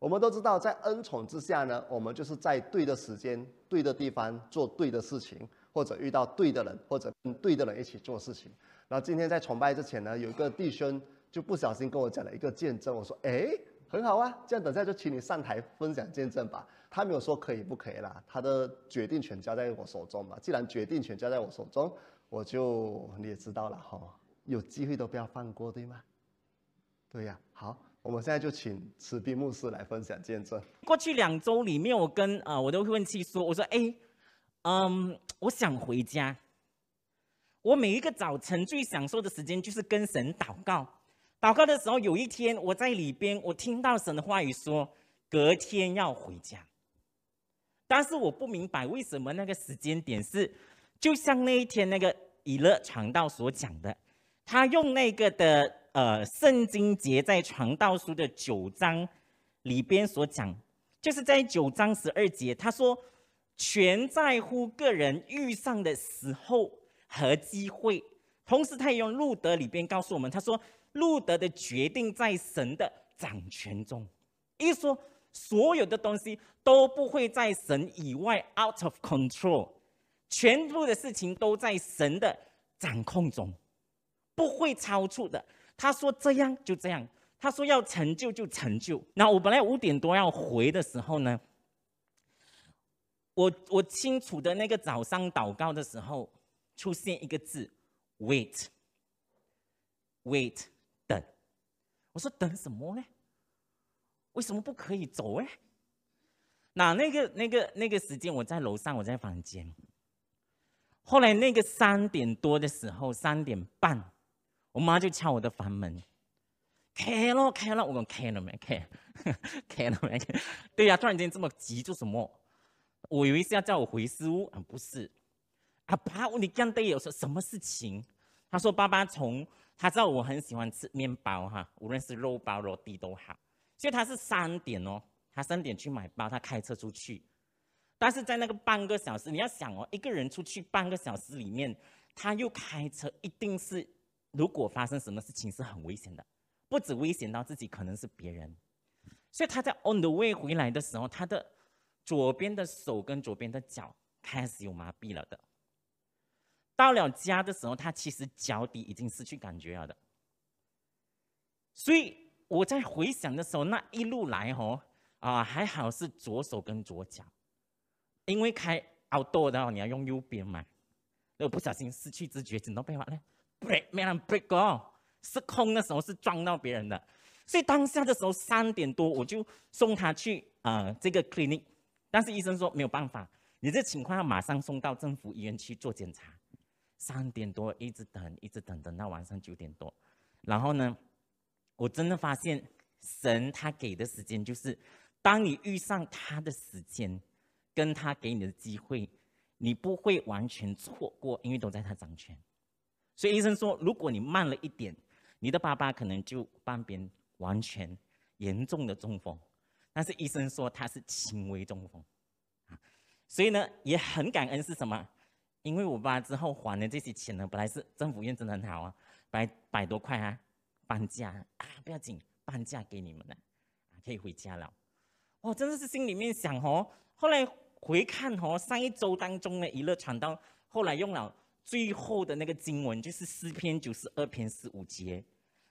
我们都知道，在恩宠之下呢，我们就是在对的时间、对的地方做对的事情，或者遇到对的人，或者跟对的人一起做事情。然后今天在崇拜之前呢，有一个弟兄就不小心跟我讲了一个见证，我说：“哎，很好啊，这样等下就请你上台分享见证吧。”他没有说可以不可以啦，他的决定权交在我手中嘛。既然决定权交在我手中，我就你也知道了哈，有机会都不要放过，对吗？对呀，好。我们现在就请慈斌牧师来分享见证。过去两周里面，我跟啊我的问妻说：“我说，哎，嗯，我想回家。我每一个早晨最享受的时间就是跟神祷告。祷告的时候，有一天我在里边，我听到神的话语说，隔天要回家。但是我不明白为什么那个时间点是，就像那一天那个以乐传道所讲的，他用那个的。”呃，圣经节在传道书的九章里边所讲，就是在九章十二节，他说全在乎个人遇上的时候和机会。同时，他也用路德里边告诉我们，他说路德的决定在神的掌权中，意思说所有的东西都不会在神以外 out of control，全部的事情都在神的掌控中，不会超出的。他说这样就这样，他说要成就就成就。那我本来五点多要回的时候呢，我我清楚的那个早上祷告的时候，出现一个字，wait，wait，等。我说等什么呢？为什么不可以走哎？那那个那个那个时间我在楼上，我在房间。后来那个三点多的时候，三点半。我妈就敲我的房门，开了开了，我讲开了没开，开了没开？对呀，突然间这么急做什么？我以为是要叫我回师屋，啊不是，啊爸，你干爹有说什么事情？他说爸爸从他知道我很喜欢吃面包哈，无论是肉包肉地都好，所以他是三点哦，他三点去买包，他开车出去，但是在那个半个小时，你要想哦，一个人出去半个小时里面，他又开车，一定是。如果发生什么事情是很危险的，不止危险到自己，可能是别人。所以他在 on the way 回来的时候，他的左边的手跟左边的脚开始有麻痹了的。到了家的时候，他其实脚底已经失去感觉了的。所以我在回想的时候，那一路来哦，啊还好是左手跟左脚，因为开 outdoor 的话你要用右边嘛，如果不小心失去知觉，怎么办法呢？break 没让 break 哦，失控的时候是撞到别人的，所以当下的时候三点多我就送他去啊这个 clinic，但是医生说没有办法，你这情况要马上送到政府医院去做检查。三点多一直等，一直等等到晚上九点多，然后呢，我真的发现神他给的时间就是，当你遇上他的时间，跟他给你的机会，你不会完全错过，因为都在他掌权。所以医生说，如果你慢了一点，你的爸爸可能就半边完全严重的中风。但是医生说他是轻微中风，啊，所以呢也很感恩是什么？因为我爸之后还的这些钱呢，本来是政府院真的很好啊，百百多块啊，半价啊，不要紧，半价给你们了，啊，可以回家了。哦，真的是心里面想哦，后来回看哦，上一周当中的娱乐传到后来用了。最后的那个经文就是诗篇九十二篇十五节，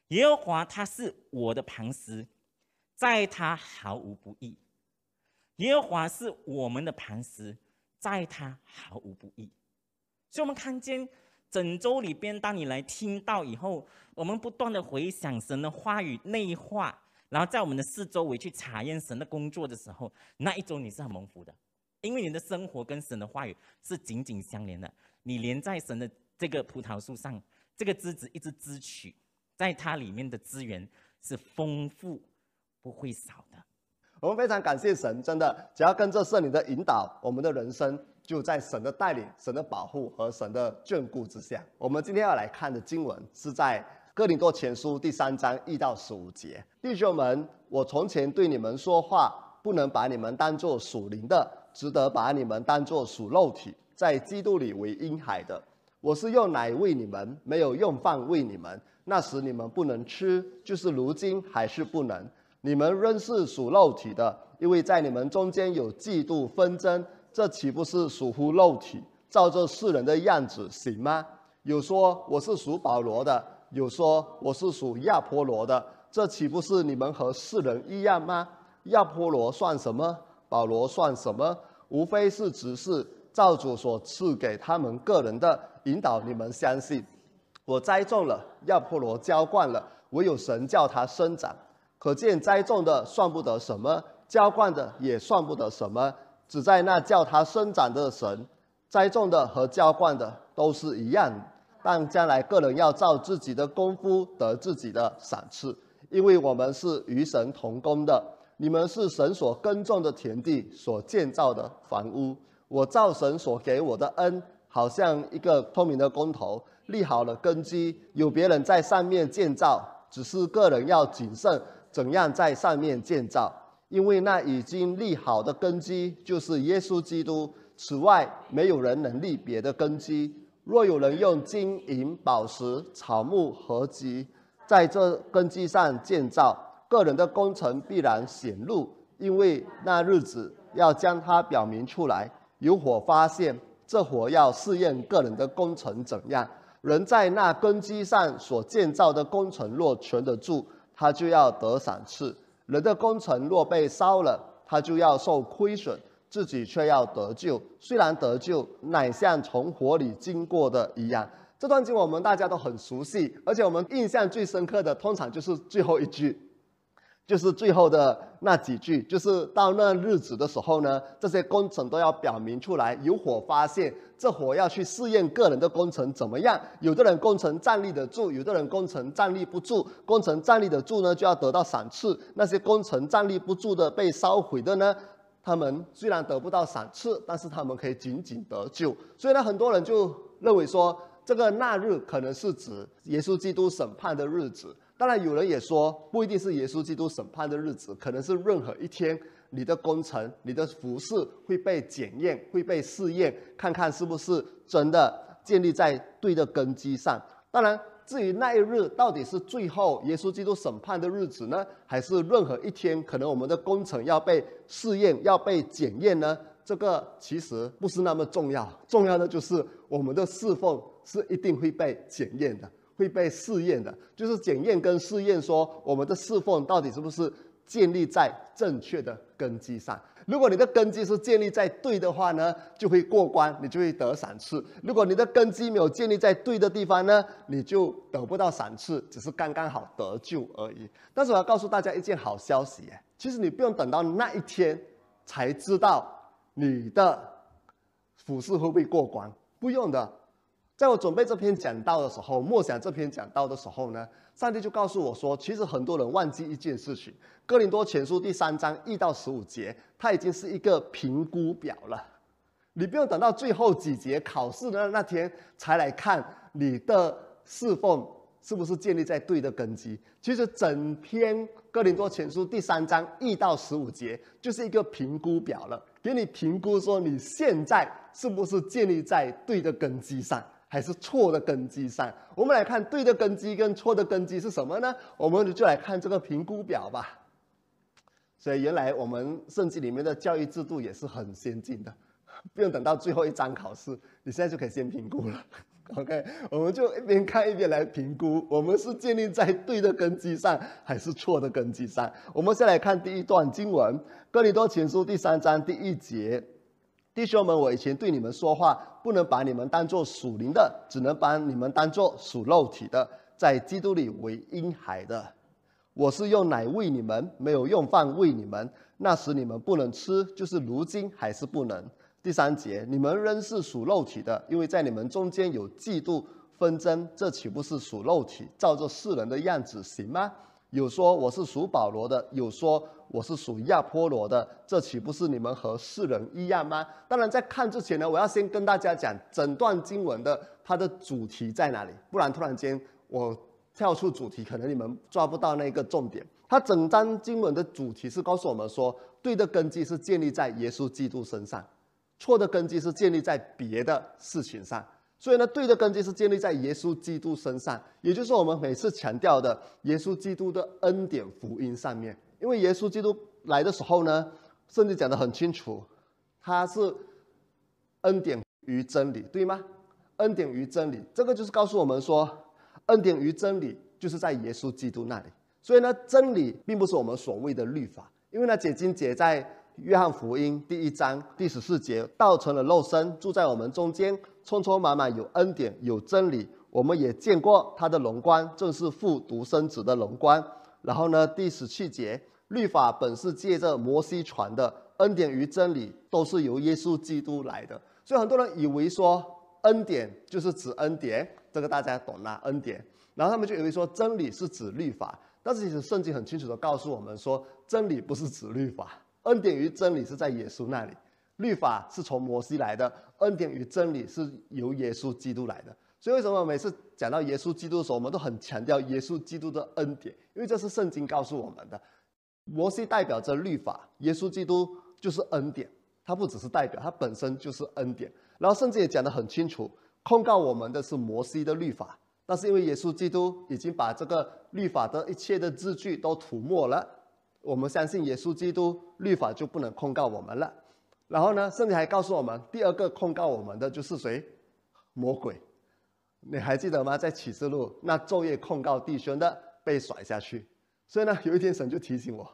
耶和华他是我的磐石，在他毫无不义。耶和华是我们的磐石，在他毫无不义。所以，我们看见整周里边，当你来听到以后，我们不断的回想神的话语内化，然后在我们的四周围去查验神的工作的时候，那一周你是很蒙福的，因为你的生活跟神的话语是紧紧相连的。你连在神的这个葡萄树上，这个枝子一直支取，在它里面的资源是丰富，不会少的。我们非常感谢神，真的，只要跟着圣灵的引导，我们的人生就在神的带领、神的保护和神的眷顾之下。我们今天要来看的经文是在哥林多前书第三章一到十五节。弟兄们，我从前对你们说话，不能把你们当作属灵的，只得把你们当作属肉体。在基督里为婴孩的，我是用奶喂你们，没有用饭喂你们。那时你们不能吃，就是如今还是不能。你们仍是属肉体的，因为在你们中间有嫉妒纷争，这岂不是属乎肉体，照着世人的样子行吗？有说我是属保罗的，有说我是属亚波罗的，这岂不是你们和世人一样吗？亚波罗算什么？保罗算什么？无非是只是造主所赐给他们个人的引导，你们相信。我栽种了，亚波罗浇灌了，唯有神叫它生长。可见栽种的算不得什么，浇灌的也算不得什么，只在那叫它生长的神。栽种的和浇灌的都是一样，但将来个人要照自己的功夫得自己的赏赐，因为我们是与神同工的。你们是神所耕种的田地，所建造的房屋。我造神所给我的恩，好像一个透明的工头，立好了根基，有别人在上面建造，只是个人要谨慎怎样在上面建造，因为那已经立好的根基就是耶稣基督。此外，没有人能立别的根基。若有人用金银宝石、草木合集，在这根基上建造。个人的工程必然显露，因为那日子要将它表明出来。有火发现，这火要试验个人的工程怎样。人在那根基上所建造的工程若存得住，他就要得赏赐；人的工程若被烧了，他就要受亏损，自己却要得救。虽然得救，乃像从火里经过的一样。这段经我们大家都很熟悉，而且我们印象最深刻的，通常就是最后一句。就是最后的那几句，就是到那日子的时候呢，这些工程都要表明出来。有火发现，这火要去试验个人的工程怎么样。有的人工程站立得住，有的人工程站立不住。工程站立得住呢，就要得到赏赐；那些工程站立不住的、被烧毁的呢，他们虽然得不到赏赐，但是他们可以仅仅得救。所以呢，很多人就认为说，这个那日可能是指耶稣基督审判的日子。当然，有人也说，不一定是耶稣基督审判的日子，可能是任何一天，你的工程、你的服饰会被检验、会被试验，看看是不是真的建立在对的根基上。当然，至于那一日到底是最后耶稣基督审判的日子呢，还是任何一天，可能我们的工程要被试验、要被检验呢？这个其实不是那么重要，重要的就是我们的侍奉是一定会被检验的。会被试验的，就是检验跟试验，说我们的侍奉到底是不是建立在正确的根基上。如果你的根基是建立在对的话呢，就会过关，你就会得赏赐；如果你的根基没有建立在对的地方呢，你就得不到赏赐，只是刚刚好得救而已。但是我要告诉大家一件好消息，其实你不用等到那一天才知道你的服饰会不会过关，不用的。在我准备这篇讲道的时候，默想这篇讲道的时候呢，上帝就告诉我说，其实很多人忘记一件事情，《哥林多前书》第三章一到十五节，它已经是一个评估表了。你不用等到最后几节考试的那天才来看你的侍奉是不是建立在对的根基。其实整篇《哥林多前书》第三章一到十五节就是一个评估表了，给你评估说你现在是不是建立在对的根基上。还是错的根基上，我们来看对的根基跟错的根基是什么呢？我们就来看这个评估表吧。所以原来我们圣经里面的教育制度也是很先进的，不用等到最后一章考试，你现在就可以先评估了。OK，我们就一边看一边来评估，我们是建立在对的根基上还是错的根基上？我们先来看第一段经文，《哥林多前书》第三章第一节。弟兄们，我以前对你们说话，不能把你们当作属灵的，只能把你们当作属肉体的，在基督里为婴孩的。我是用奶喂你们，没有用饭喂你们。那时你们不能吃，就是如今还是不能。第三节，你们仍是属肉体的，因为在你们中间有嫉妒纷争，这岂不是属肉体，照着世人的样子行吗？有说我是属保罗的，有说我是属亚波罗的，这岂不是你们和世人一样吗？当然，在看之前呢，我要先跟大家讲整段经文的它的主题在哪里，不然突然间我跳出主题，可能你们抓不到那个重点。它整章经文的主题是告诉我们说，对的根基是建立在耶稣基督身上，错的根基是建立在别的事情上。所以呢，对的根基是建立在耶稣基督身上，也就是我们每次强调的耶稣基督的恩典福音上面。因为耶稣基督来的时候呢，圣经讲得很清楚，他是恩典与真理，对吗？恩典与真理，这个就是告诉我们说，恩典与真理就是在耶稣基督那里。所以呢，真理并不是我们所谓的律法，因为呢，解经节在约翰福音第一章第十四节，道成了肉身，住在我们中间，充充满满有恩典有真理。我们也见过他的荣光，正是父独生子的荣光。然后呢，第十七节，律法本是借着摩西传的，恩典与真理都是由耶稣基督来的。所以很多人以为说恩典就是指恩典，这个大家懂啦，恩典。然后他们就以为说真理是指律法，但是其实圣经很清楚的告诉我们说，真理不是指律法，恩典与真理是在耶稣那里，律法是从摩西来的，恩典与真理是由耶稣基督来的。所以为什么每次讲到耶稣基督的时候，我们都很强调耶稣基督的恩典？因为这是圣经告诉我们的。摩西代表着律法，耶稣基督就是恩典。他不只是代表，他本身就是恩典。然后圣经也讲得很清楚，控告我们的是摩西的律法，但是因为耶稣基督已经把这个律法的一切的字句都涂抹了，我们相信耶稣基督，律法就不能控告我们了。然后呢，圣经还告诉我们，第二个控告我们的就是谁？魔鬼。你还记得吗？在启示录，那昼夜控告弟兄的被甩下去。所以呢，有一天神就提醒我，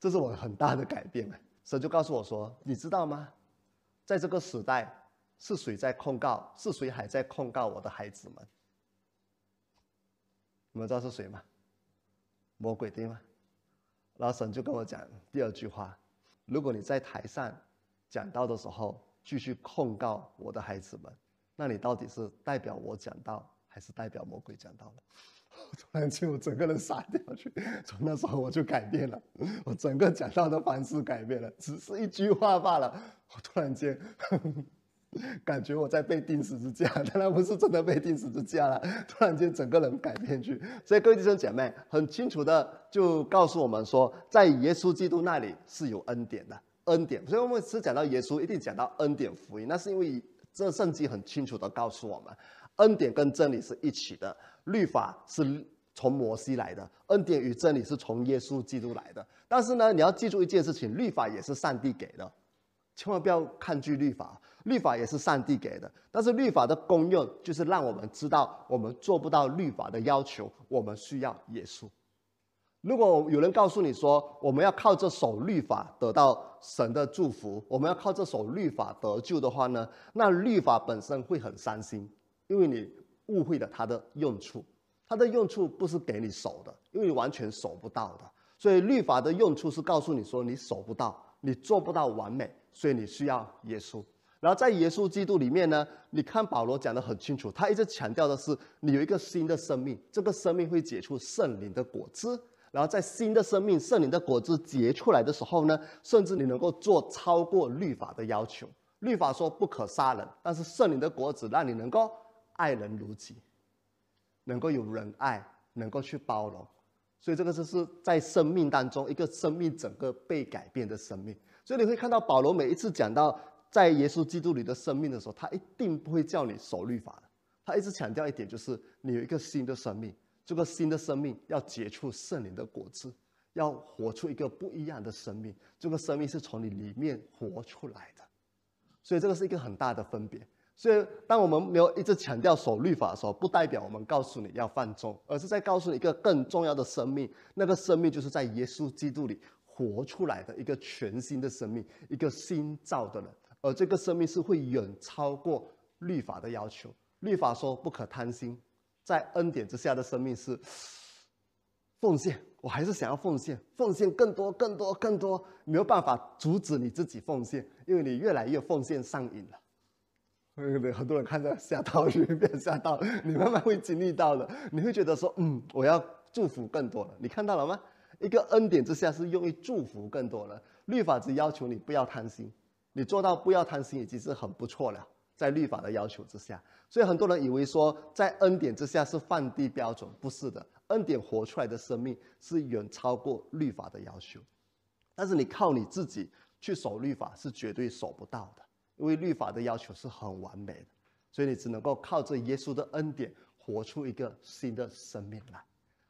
这是我很大的改变。神就告诉我说：“你知道吗？在这个时代，是谁在控告？是谁还在控告我的孩子们？你们知道是谁吗？魔鬼对吗？”然后神就跟我讲第二句话：“如果你在台上讲道的时候，继续控告我的孩子们。”那你到底是代表我讲道，还是代表魔鬼讲道呢？突然间，我整个人傻掉去。从那时候我就改变了，我整个讲道的方式改变了，只是一句话罢了。我突然间感觉我在被钉十字架，当然不是真的被钉十字架了。突然间，整个人改变去。所以各位弟兄姐妹，很清楚的就告诉我们说，在耶稣基督那里是有恩典的，恩典。所以我们是讲到耶稣，一定讲到恩典福音，那是因为。这圣经很清楚的告诉我们，恩典跟真理是一起的，律法是从摩西来的，恩典与真理是从耶稣基督来的。但是呢，你要记住一件事情，律法也是上帝给的，千万不要抗拒律法，律法也是上帝给的。但是律法的功用就是让我们知道，我们做不到律法的要求，我们需要耶稣。如果有人告诉你说，我们要靠这首律法得到神的祝福，我们要靠这首律法得救的话呢？那律法本身会很伤心，因为你误会了它的用处。它的用处不是给你守的，因为你完全守不到的。所以律法的用处是告诉你说，你守不到，你做不到完美，所以你需要耶稣。然后在耶稣基督里面呢，你看保罗讲得很清楚，他一直强调的是，你有一个新的生命，这个生命会结出圣灵的果子。然后在新的生命、圣灵的果子结出来的时候呢，甚至你能够做超过律法的要求。律法说不可杀人，但是圣灵的果子让你能够爱人如己，能够有仁爱，能够去包容。所以这个就是在生命当中一个生命整个被改变的生命。所以你会看到保罗每一次讲到在耶稣基督里的生命的时候，他一定不会叫你守律法的。他一直强调一点，就是你有一个新的生命。这个新的生命要结出圣灵的果子，要活出一个不一样的生命。这个生命是从你里面活出来的，所以这个是一个很大的分别。所以，当我们没有一直强调守律法的时候，不代表我们告诉你要放纵，而是在告诉你一个更重要的生命。那个生命就是在耶稣基督里活出来的一个全新的生命，一个新造的人。而这个生命是会远超过律法的要求。律法说不可贪心。在恩典之下的生命是 奉献，我还是想要奉献，奉献更多、更多、更多，没有办法阻止你自己奉献，因为你越来越奉献上瘾了。很多人看着吓到，有点吓到，你慢慢会经历到的，你会觉得说，嗯，我要祝福更多了。你看到了吗？一个恩典之下是用于祝福更多了。律法只要求你不要贪心，你做到不要贪心已经是很不错了。在律法的要求之下，所以很多人以为说在恩典之下是放低标准，不是的。恩典活出来的生命是远超过律法的要求，但是你靠你自己去守律法是绝对守不到的，因为律法的要求是很完美的，所以你只能够靠着耶稣的恩典活出一个新的生命来。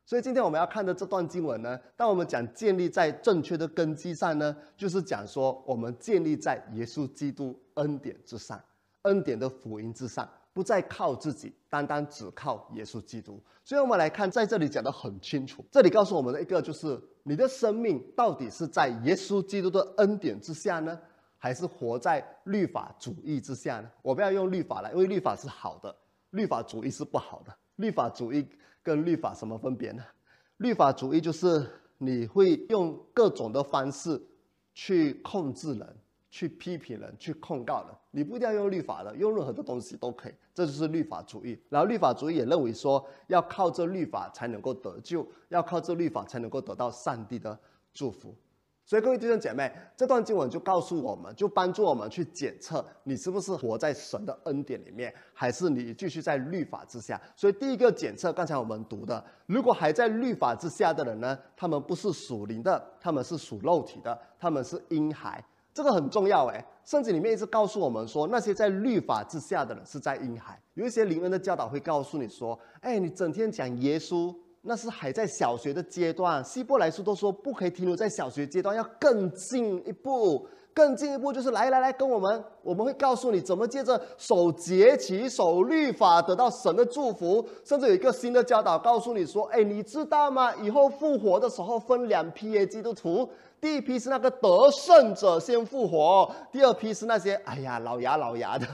所以今天我们要看的这段经文呢，当我们讲建立在正确的根基上呢，就是讲说我们建立在耶稣基督恩典之上，恩典的福音之上，不再靠自己，单单只靠耶稣基督。所以我们来看，在这里讲的很清楚，这里告诉我们的一个就是，你的生命到底是在耶稣基督的恩典之下呢，还是活在律法主义之下呢？我不要用律法来，因为律法是好的，律法主义是不好的。律法主义跟律法什么分别呢？律法主义就是你会用各种的方式去控制人、去批评人、去控告人。你不一定要用律法的，用任何的东西都可以。这就是律法主义。然后律法主义也认为说，要靠这律法才能够得救，要靠这律法才能够得到上帝的祝福。所以各位弟兄姐妹，这段经文就告诉我们，就帮助我们去检测你是不是活在神的恩典里面，还是你继续在律法之下。所以第一个检测，刚才我们读的，如果还在律法之下的人呢，他们不是属灵的，他们是属肉体的，他们是婴孩。这个很重要哎，圣经里面一直告诉我们说，那些在律法之下的人是在婴孩。有一些灵恩的教导会告诉你说，哎，你整天讲耶稣。那是还在小学的阶段，希伯来书都说不可以停留在小学阶段，要更进一步，更进一步就是来来来跟我们，我们会告诉你怎么借着守节期、守律法得到神的祝福，甚至有一个新的教导告诉你说，哎，你知道吗？以后复活的时候分两批耶基督徒，第一批是那个得胜者先复活，第二批是那些哎呀老牙老牙的，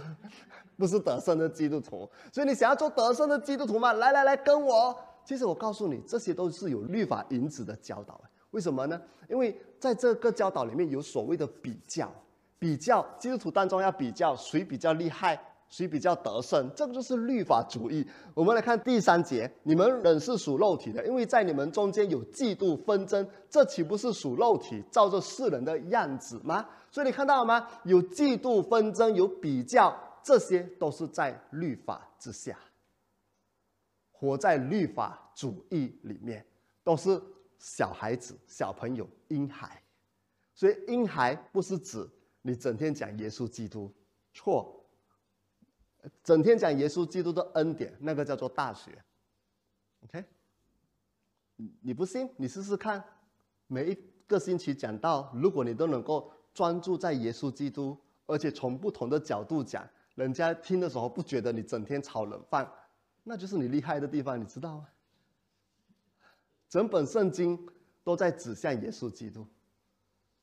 不是得胜的基督徒。所以你想要做得胜的基督徒吗？来来来跟我。其实我告诉你，这些都是有律法引子的教导。为什么呢？因为在这个教导里面有所谓的比较，比较基督徒当中要比较谁比较厉害，谁比较得胜，这个就是律法主义。我们来看第三节，你们人是属肉体的，因为在你们中间有嫉妒纷争，这岂不是属肉体，照着世人的样子吗？所以你看到了吗？有嫉妒纷争，有比较，这些都是在律法之下。活在律法主义里面，都是小孩子、小朋友、婴孩。所以婴孩不是指你整天讲耶稣基督，错。整天讲耶稣基督的恩典，那个叫做大学。OK，你不信？你试试看。每一个星期讲到，如果你都能够专注在耶稣基督，而且从不同的角度讲，人家听的时候不觉得你整天炒冷饭。那就是你厉害的地方，你知道吗？整本圣经都在指向耶稣基督，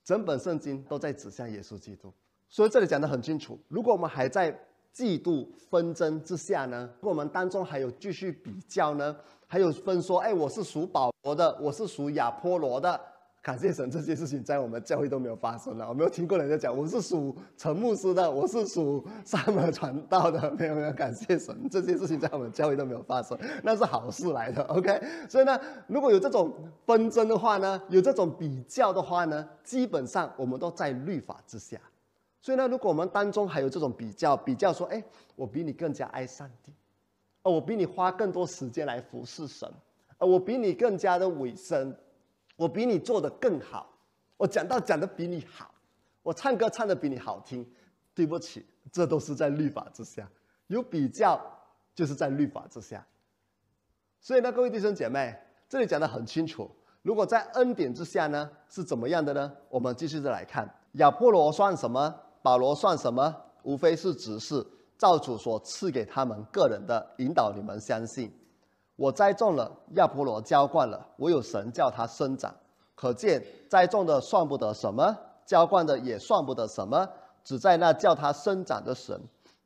整本圣经都在指向耶稣基督。所以这里讲的很清楚：如果我们还在嫉妒纷争之下呢？如果我们当中还有继续比较呢？还有分说，哎，我是属保罗的，我是属亚波罗的。感谢神，这些事情在我们教会都没有发生了。我没有听过人家讲，我是属陈牧师的，我是属萨摩传道的，没有没有。感谢神，这些事情在我们教会都没有发生，那是好事来的。OK，所以呢，如果有这种纷争的话呢，有这种比较的话呢，基本上我们都在律法之下。所以呢，如果我们当中还有这种比较，比较说，哎，我比你更加爱上帝，哦，我比你花更多时间来服侍神，呃，我比你更加的委身。我比你做的更好，我讲道讲的比你好，我唱歌唱的比你好听。对不起，这都是在律法之下，有比较就是在律法之下。所以呢，各位弟兄姐妹，这里讲的很清楚。如果在恩典之下呢，是怎么样的呢？我们继续再来看，亚波罗算什么？保罗算什么？无非是指示造主所赐给他们个人的引导，你们相信。我栽种了，亚波罗浇灌了，我有神叫它生长。可见栽种的算不得什么，浇灌的也算不得什么，只在那叫它生长的神。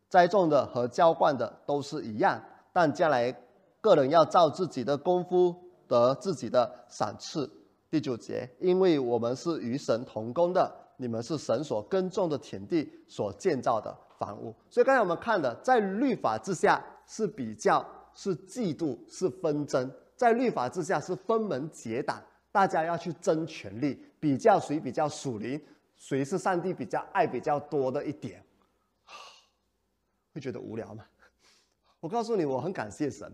栽种的和浇灌的都是一样，但将来个人要照自己的功夫得自己的赏赐。第九节，因为我们是与神同工的，你们是神所耕种的田地，所建造的房屋。所以刚才我们看的，在律法之下是比较。是嫉妒，是纷争，在律法之下是分门结党，大家要去争权力，比较谁比较属灵，谁是上帝比较爱比较多的一点，会觉得无聊吗？我告诉你，我很感谢神，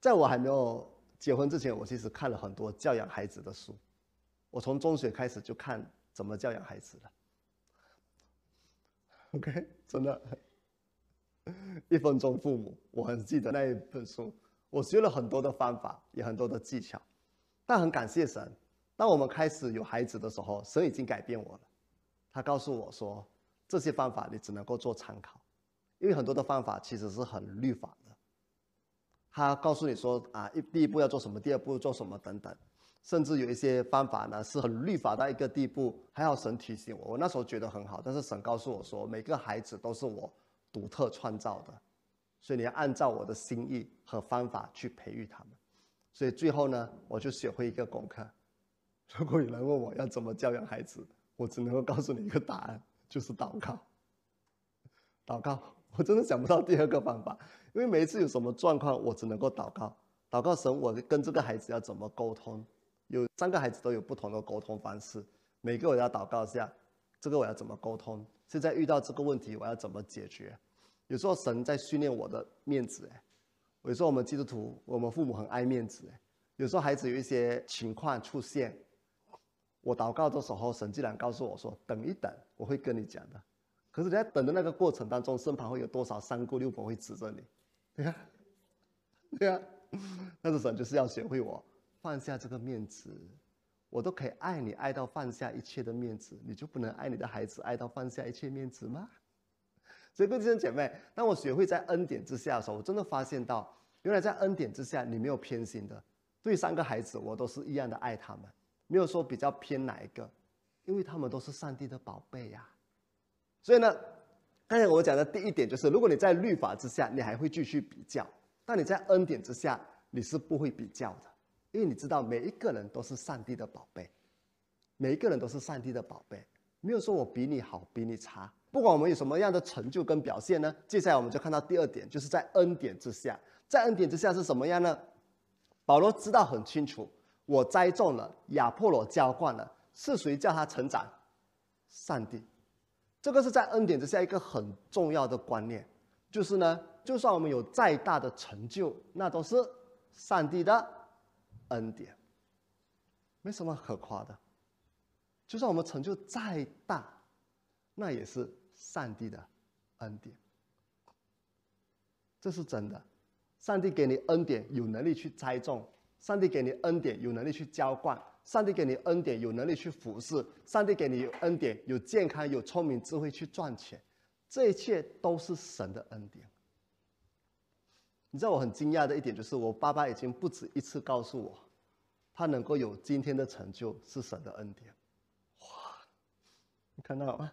在我还没有结婚之前，我其实看了很多教养孩子的书，我从中学开始就看怎么教养孩子了。OK，真的。一分钟父母，我很记得那一本书。我学了很多的方法，也很多的技巧，但很感谢神，当我们开始有孩子的时候，神已经改变我了。他告诉我说，这些方法你只能够做参考，因为很多的方法其实是很律法的。他告诉你说啊，一第一步要做什么，第二步做什么等等，甚至有一些方法呢是很律法到一个地步，还好神提醒我。我那时候觉得很好，但是神告诉我说，每个孩子都是我独特创造的。所以你要按照我的心意和方法去培育他们。所以最后呢，我就学会一个功课。如果有人问我要怎么教养孩子，我只能够告诉你一个答案，就是祷告。祷告，我真的想不到第二个方法。因为每一次有什么状况，我只能够祷告。祷告神，我跟这个孩子要怎么沟通？有三个孩子都有不同的沟通方式，每个我要祷告一下，这个我要怎么沟通？现在遇到这个问题，我要怎么解决？有时候神在训练我的面子，哎，有时候我们基督徒，我们父母很爱面子，哎，有时候孩子有一些情况出现，我祷告的时候，神竟然告诉我说：“等一等，我会跟你讲的。”可是你在等的那个过程当中，身旁会有多少三姑六婆会指着你？对呀，对呀，但是神就是要学会我放下这个面子，我都可以爱你爱到放下一切的面子，你就不能爱你的孩子爱到放下一切面子吗？所以，各位弟兄姐妹，当我学会在恩典之下的时候，我真的发现到，原来在恩典之下，你没有偏心的。对三个孩子，我都是一样的爱他们，没有说比较偏哪一个，因为他们都是上帝的宝贝呀。所以呢，刚才我讲的第一点就是，如果你在律法之下，你还会继续比较；但你在恩典之下，你是不会比较的，因为你知道每一个人都是上帝的宝贝，每一个人都是上帝的宝贝，没有说我比你好，比你差。不管我们有什么样的成就跟表现呢？接下来我们就看到第二点，就是在恩典之下，在恩典之下是什么样呢？保罗知道很清楚，我栽种了，亚破罗浇灌了，是谁叫他成长？上帝。这个是在恩典之下一个很重要的观念，就是呢，就算我们有再大的成就，那都是上帝的恩典，没什么可夸的。就算我们成就再大，那也是上帝的恩典，这是真的。上帝给你恩典，有能力去栽种；上帝给你恩典，有能力去浇灌；上帝给你恩典，有能力去服侍；上帝给你恩典，有健康、有聪明、智慧去赚钱。这一切都是神的恩典。你知道我很惊讶的一点就是，我爸爸已经不止一次告诉我，他能够有今天的成就是神的恩典。哇，你看到吗？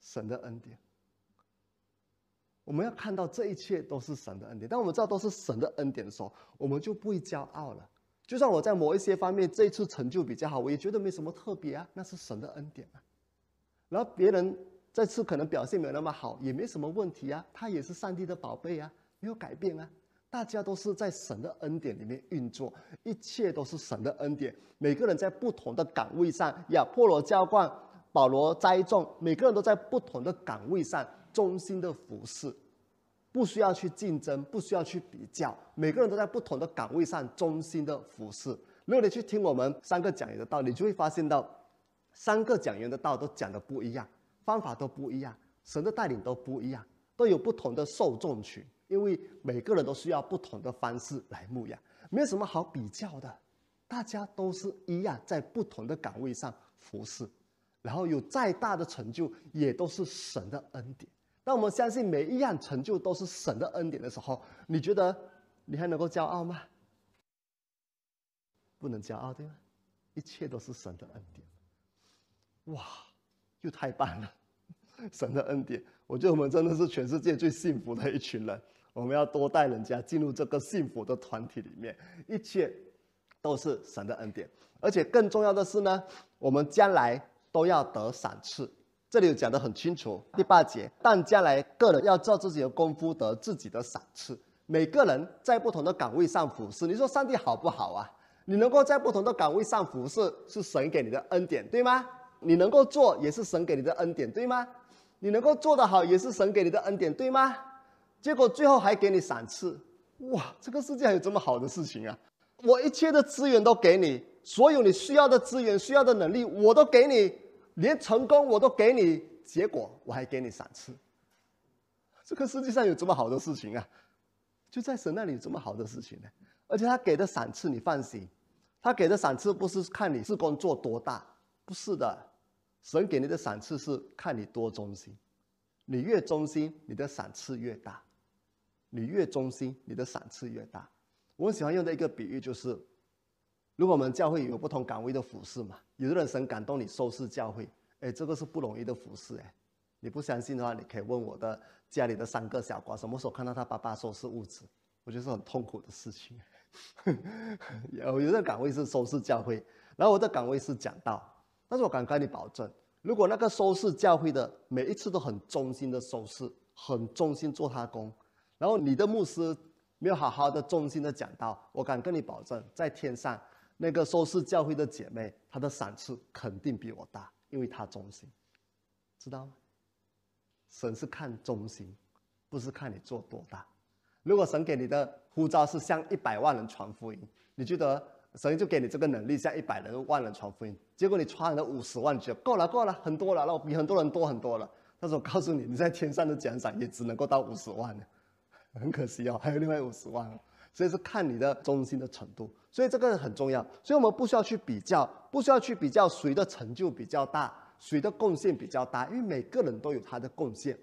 神的恩典，我们要看到这一切都是神的恩典。当我们知道都是神的恩典的时候，我们就不会骄傲了。就算我在某一些方面这一次成就比较好，我也觉得没什么特别啊，那是神的恩典啊。然后别人这次可能表现没有那么好，也没什么问题啊，他也是上帝的宝贝啊，没有改变啊。大家都是在神的恩典里面运作，一切都是神的恩典。每个人在不同的岗位上，亚波罗浇灌。保罗栽种，每个人都在不同的岗位上忠心的服侍，不需要去竞争，不需要去比较，每个人都在不同的岗位上忠心的服侍。如果你去听我们三个讲员的道理，就会发现到，三个讲员的道都讲的不一样，方法都不一样，神的带领都不一样，都有不同的受众群，因为每个人都需要不同的方式来牧养，没有什么好比较的，大家都是一样，在不同的岗位上服侍。然后有再大的成就，也都是神的恩典。当我们相信每一样成就都是神的恩典的时候，你觉得你还能够骄傲吗？不能骄傲，对吗？一切都是神的恩典。哇，又太棒了！神的恩典，我觉得我们真的是全世界最幸福的一群人。我们要多带人家进入这个幸福的团体里面，一切都是神的恩典。而且更重要的是呢，我们将来。都要得赏赐，这里有讲得很清楚。第八节，但将来个人要照自己的功夫得自己的赏赐。每个人在不同的岗位上服侍，你说上帝好不好啊？你能够在不同的岗位上服侍，是神给你的恩典，对吗？你能够做，也是神给你的恩典，对吗？你能够做得好，也是神给你的恩典，对吗？结果最后还给你赏赐，哇！这个世界还有这么好的事情啊！我一切的资源都给你，所有你需要的资源、需要的能力，我都给你。连成功我都给你，结果我还给你赏赐。这个世界上有这么好的事情啊？就在神那里有这么好的事情呢？而且他给的赏赐，你放心，他给的赏赐不是看你是工作多大，不是的，神给你的赏赐是看你多忠心，你越忠心，你的赏赐越大，你越忠心，你的赏赐越大。我喜欢用的一个比喻就是，如果我们教会有不同岗位的服饰嘛，有的人神感动你收拾教会，哎，这个是不容易的服饰哎。你不相信的话，你可以问我的家里的三个小瓜，什么时候看到他爸爸收拾屋子？我觉得是很痛苦的事情。有有的岗位是收拾教会，然后我的岗位是讲道。但是我敢跟你保证，如果那个收拾教会的每一次都很忠心的收拾，很忠心做他工，然后你的牧师没有好好的忠心的讲道，我敢跟你保证，在天上那个收视教会的姐妹，她的赏赐肯定比我大，因为她忠心，知道吗？神是看忠心，不是看你做多大。如果神给你的呼召是向一百万人传福音，你觉得神就给你这个能力向一百人、万人传福音？结果你传了五十万，就够了，够了，很多了，那比很多人多很多了。但是我告诉你，你在天上的奖赏也只能够到五十万很可惜哦，还有另外五十万哦。所以是看你的忠心的程度，所以这个很重要。所以我们不需要去比较，不需要去比较谁的成就比较大。谁的贡献比较大？因为每个人都有他的贡献，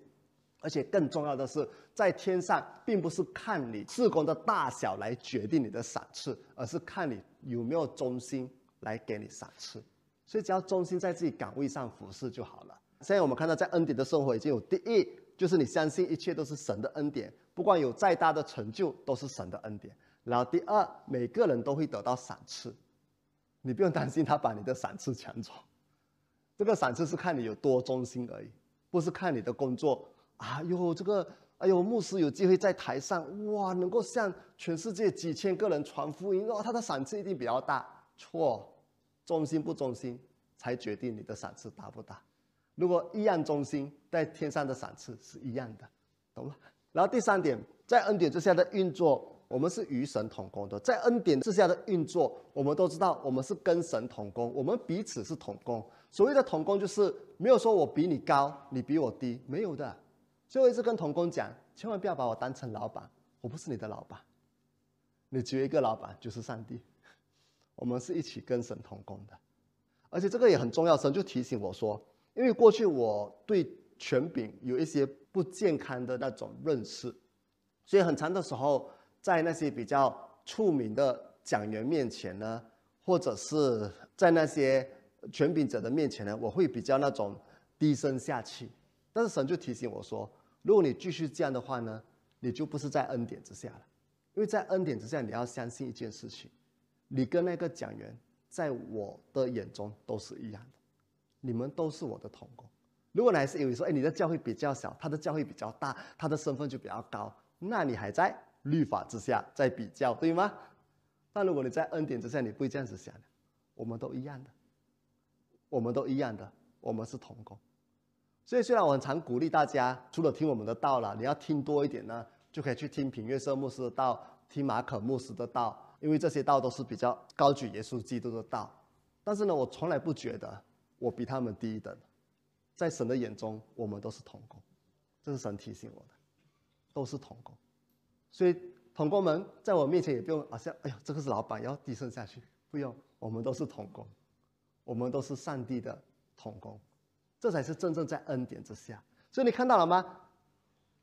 而且更重要的是，在天上并不是看你事工的大小来决定你的赏赐，而是看你有没有忠心来给你赏赐。所以只要忠心在自己岗位上服侍就好了。现在我们看到，在恩典的生活已经有第一，就是你相信一切都是神的恩典，不管有再大的成就都是神的恩典。然后第二，每个人都会得到赏赐，你不用担心他把你的赏赐抢走。这个赏赐是看你有多忠心而已，不是看你的工作。啊哟，这个，哎呦，牧师有机会在台上，哇，能够向全世界几千个人传福音，哦，他的赏赐一定比较大。错，忠心不忠心才决定你的赏赐大不大。如果一样忠心，在天上的赏赐是一样的，懂吗？然后第三点，在恩典之下的运作。我们是与神同工的，在恩典之下的运作，我们都知道，我们是跟神同工，我们彼此是同工。所谓的同工，就是没有说我比你高，你比我低，没有的。所以我一直跟同工讲，千万不要把我当成老板，我不是你的老板，你只有一个老板，就是上帝。我们是一起跟神同工的，而且这个也很重要。神就提醒我说，因为过去我对权柄有一些不健康的那种认识，所以很长的时候。在那些比较出名的讲员面前呢，或者是在那些权柄者的面前呢，我会比较那种低声下气。但是神就提醒我说，如果你继续这样的话呢，你就不是在恩典之下了。因为在恩典之下，你要相信一件事情，你跟那个讲员在我的眼中都是一样的，你们都是我的同工。如果你还是以为说，哎，你的教会比较小，他的教会比较大，他的身份就比较高，那你还在。律法之下在比较，对吗？但如果你在恩典之下，你不会这样子想的。我们都一样的，我们都一样的，我们是同工。所以虽然我很常鼓励大家，除了听我们的道了，你要听多一点呢，就可以去听品月社牧师的道，听马可牧师的道，因为这些道都是比较高举耶稣基督的道。但是呢，我从来不觉得我比他们低一等，在神的眼中，我们都是同工。这是神提醒我的，都是同工。所以，同工们在我面前也不用好像，哎呦，这个是老板要低声下去，不用，我们都是同工，我们都是上帝的同工，这才是真正在恩典之下。所以你看到了吗？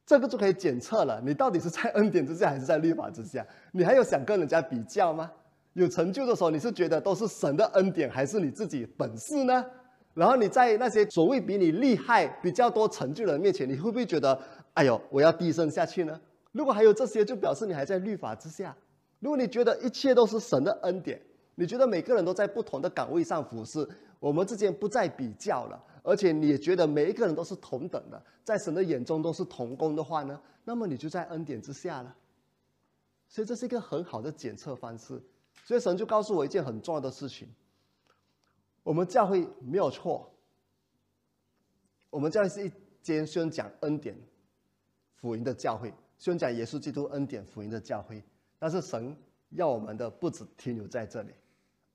这个就可以检测了，你到底是在恩典之下还是在律法之下？你还有想跟人家比较吗？有成就的时候，你是觉得都是神的恩典，还是你自己本事呢？然后你在那些所谓比你厉害、比较多成就的人面前，你会不会觉得，哎呦，我要低声下去呢？如果还有这些，就表示你还在律法之下。如果你觉得一切都是神的恩典，你觉得每个人都在不同的岗位上服侍，我们之间不再比较了，而且你也觉得每一个人都是同等的，在神的眼中都是同工的话呢，那么你就在恩典之下了。所以这是一个很好的检测方式。所以神就告诉我一件很重要的事情：我们教会没有错，我们教会是一间宣讲恩典福音的教会。宣讲耶稣基督恩典福音的教会，但是神要我们的不止停留在这里，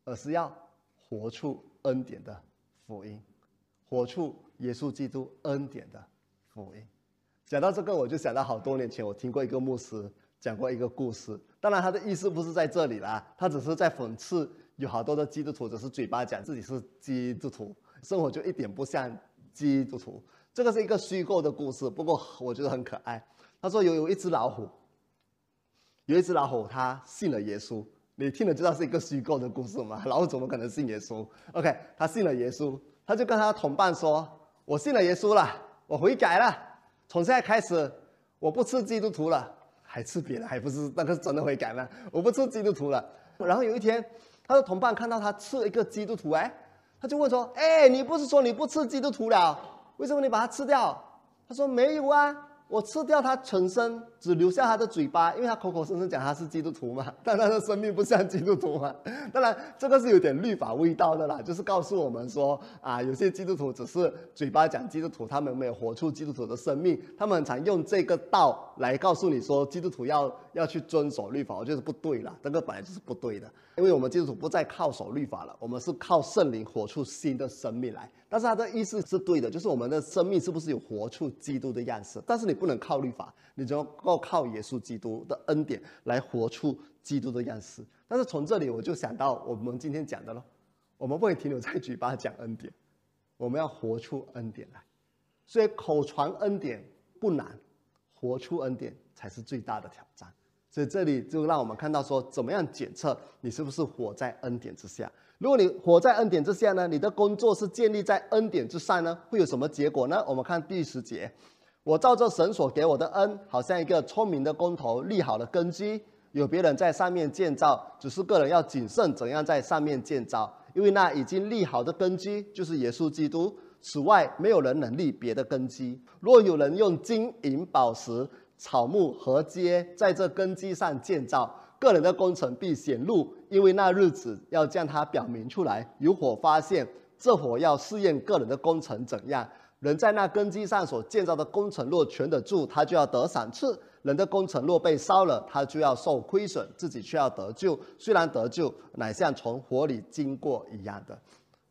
而是要活出恩典的福音，活出耶稣基督恩典的福音。讲到这个，我就想到好多年前我听过一个牧师讲过一个故事，当然他的意思不是在这里啦，他只是在讽刺有好多的基督徒只是嘴巴讲自己是基督徒，生活就一点不像基督徒。这个是一个虚构的故事，不过我觉得很可爱。他说有有一只老虎，有一只老虎，它信了耶稣。你听了知道是一个虚构的故事吗？老虎怎么可能信耶稣？OK，他信了耶稣，他就跟他同伴说：“我信了耶稣了，我悔改了，从现在开始我不吃基督徒了，还吃别的，还不是那个是真的悔改吗？我不吃基督徒了。”然后有一天，他的同伴看到他吃一个基督徒，哎，他就问说：“哎，你不是说你不吃基督徒了？为什么你把它吃掉？”他说：“没有啊。”我吃掉他全身，只留下他的嘴巴，因为他口口声声讲他是基督徒嘛，但他的生命不像基督徒嘛。当然，这个是有点律法味道的啦，就是告诉我们说啊，有些基督徒只是嘴巴讲基督徒，他们没有活出基督徒的生命。他们常用这个道来告诉你说，基督徒要要去遵守律法，我觉得不对了，这个本来就是不对的。因为我们基督徒不再靠守律法了，我们是靠圣灵活出新的生命来。但是他的意思是对的，就是我们的生命是不是有活出基督的样式？但是你不能靠律法，你只要靠耶稣基督的恩典来活出基督的样式。但是从这里我就想到我们今天讲的了，我们不会停留在嘴巴讲恩典，我们要活出恩典来。所以口传恩典不难，活出恩典才是最大的挑战。所以这里就让我们看到说，怎么样检测你是不是活在恩典之下？如果你活在恩典之下呢，你的工作是建立在恩典之上呢，会有什么结果呢？我们看第十节，我照着神所给我的恩，好像一个聪明的工头立好了根基，有别人在上面建造，只是个人要谨慎怎样在上面建造，因为那已经立好的根基就是耶稣基督，此外没有人能立别的根基。若有人用金银宝石，草木和街在这根基上建造，个人的工程必显露，因为那日子要将它表明出来。有火发现，这火要试验个人的工程怎样。人在那根基上所建造的工程若全得住，他就要得赏赐；人的工程若被烧了，他就要受亏损，自己却要得救。虽然得救，乃像从火里经过一样的。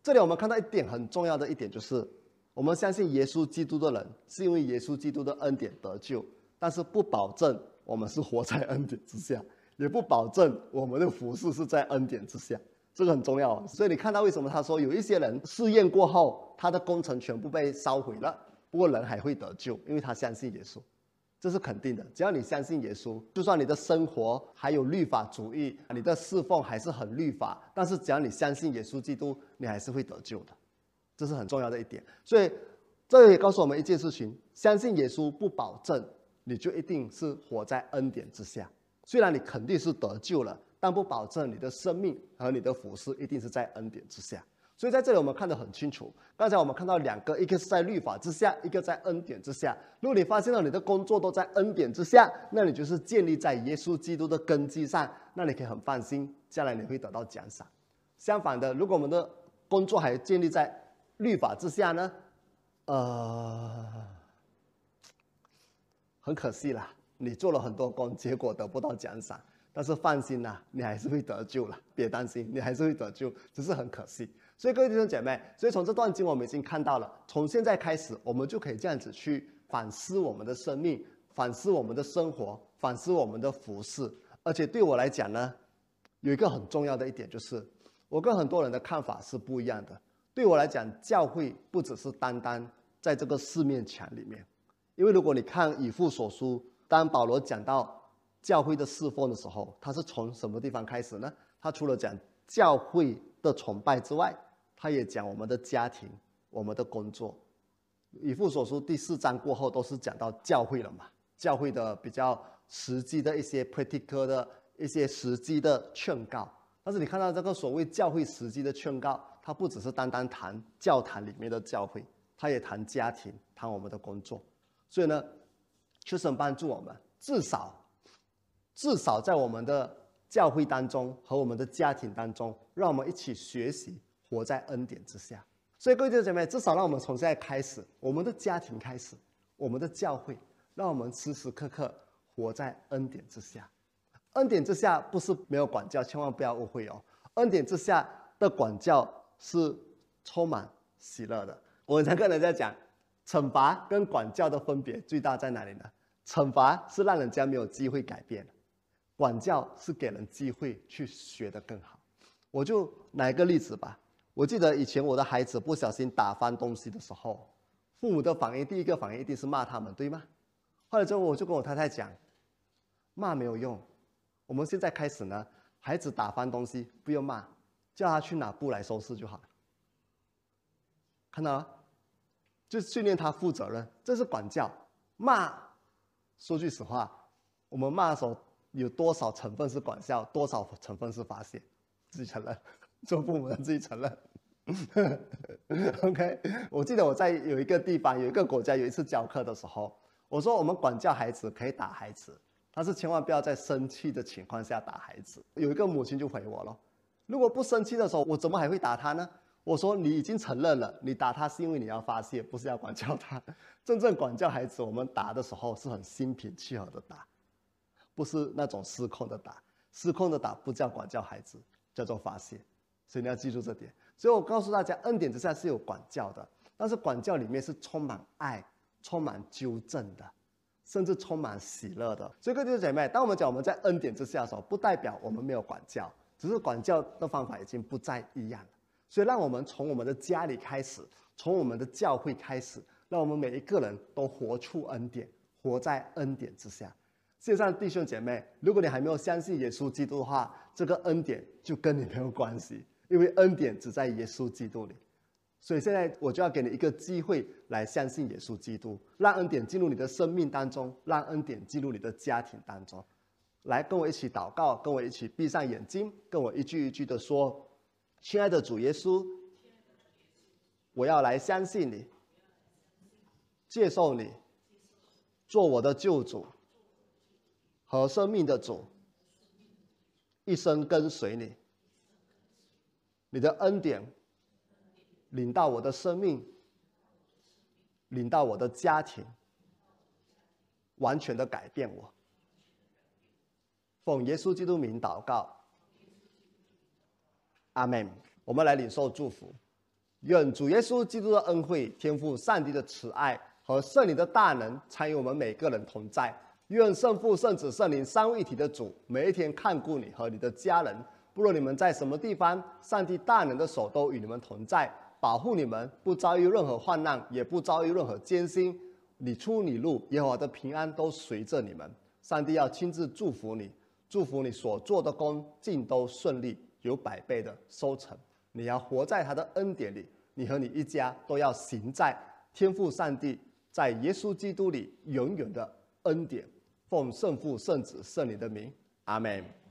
这里我们看到一点很重要的一点，就是我们相信耶稣基督的人，是因为耶稣基督的恩典得救。但是不保证我们是活在恩典之下，也不保证我们的服饰是在恩典之下，这个很重要。所以你看到为什么他说有一些人试验过后，他的工程全部被烧毁了，不过人还会得救，因为他相信耶稣，这是肯定的。只要你相信耶稣，就算你的生活还有律法主义，你的侍奉还是很律法，但是只要你相信耶稣基督，你还是会得救的，这是很重要的一点。所以这也告诉我们一件事情：相信耶稣不保证。你就一定是活在恩典之下，虽然你肯定是得救了，但不保证你的生命和你的服饰一定是在恩典之下。所以在这里我们看得很清楚。刚才我们看到两个，一个是在律法之下，一个在恩典之下。如果你发现了你的工作都在恩典之下，那你就是建立在耶稣基督的根基上，那你可以很放心，将来你会得到奖赏。相反的，如果我们的工作还建立在律法之下呢？呃。很可惜啦，你做了很多工，结果得不到奖赏。但是放心啦，你还是会得救了，别担心，你还是会得救，只是很可惜。所以各位弟兄姐妹，所以从这段经我们已经看到了，从现在开始，我们就可以这样子去反思我们的生命，反思我们的生活，反思我们的服饰。而且对我来讲呢，有一个很重要的一点就是，我跟很多人的看法是不一样的。对我来讲，教会不只是单单在这个四面墙里面。因为如果你看以父所书，当保罗讲到教会的侍奉的时候，他是从什么地方开始呢？他除了讲教会的崇拜之外，他也讲我们的家庭、我们的工作。以父所书第四章过后都是讲到教会了嘛？教会的比较实际的一些 practical 的一些实际的劝告。但是你看到这个所谓教会实际的劝告，它不只是单单谈教堂里面的教会，它也谈家庭，谈我们的工作。所以呢，求神帮助我们，至少，至少在我们的教会当中和我们的家庭当中，让我们一起学习活在恩典之下。所以各位弟兄姐妹，至少让我们从现在开始，我们的家庭开始，我们的教会，让我们时时刻刻活在恩典之下。恩典之下不是没有管教，千万不要误会哦。恩典之下的管教是充满喜乐的。我常跟人家讲。惩罚跟管教的分别最大在哪里呢？惩罚是让人家没有机会改变，管教是给人机会去学得更好。我就拿一个例子吧。我记得以前我的孩子不小心打翻东西的时候，父母的反应第一个反应一定是骂他们，对吗？后来之后我就跟我太太讲，骂没有用，我们现在开始呢，孩子打翻东西不用骂，叫他去拿布来收拾就好了。看到了，就训练他负责任，这是管教。骂，说句实话，我们骂的时候有多少成分是管教，多少成分是发泄？自己承认。做父母的自己承认。OK，我记得我在有一个地方，有一个国家，有一次教课的时候，我说我们管教孩子可以打孩子，但是千万不要在生气的情况下打孩子。有一个母亲就回我了：如果不生气的时候，我怎么还会打他呢？我说你已经承认了，你打他是因为你要发泄，不是要管教他。真正管教孩子，我们打的时候是很心平气和的打，不是那种失控的打。失控的打不叫管教孩子，叫做发泄。所以你要记住这点。所以我告诉大家，恩典之下是有管教的，但是管教里面是充满爱、充满纠正的，甚至充满喜乐的。所以各位姐妹，当我们讲我们在恩典之下的时候，不代表我们没有管教，只是管教的方法已经不再一样了。所以让我们从我们的家里开始，从我们的教会开始，让我们每一个人都活出恩典，活在恩典之下。线上弟兄姐妹，如果你还没有相信耶稣基督的话，这个恩典就跟你没有关系。因为恩典只在耶稣基督里，所以现在我就要给你一个机会来相信耶稣基督，让恩典进入你的生命当中，让恩典进入你的家庭当中。来，跟我一起祷告，跟我一起闭上眼睛，跟我一句一句的说：“亲爱的主耶稣，我要来相信你，接受你，做我的救主和生命的主，一生跟随你。”你的恩典领到我的生命，领到我的家庭，完全的改变我。奉耶稣基督名祷告，阿门。我们来领受祝福，愿主耶稣基督的恩惠、天赋上帝的慈爱和圣灵的大能参与我们每个人同在。愿圣父、圣子、圣灵三位一体的主每一天看顾你和你的家人。不论你们在什么地方，上帝大能的手都与你们同在，保护你们，不遭遇任何患难，也不遭遇任何艰辛。你出你入，耶和华的平安都随着你们。上帝要亲自祝福你，祝福你所做的工尽都顺利，有百倍的收成。你要活在他的恩典里，你和你一家都要行在天父上帝在耶稣基督里永远的恩典。奉圣父、圣子、圣灵的名，阿门。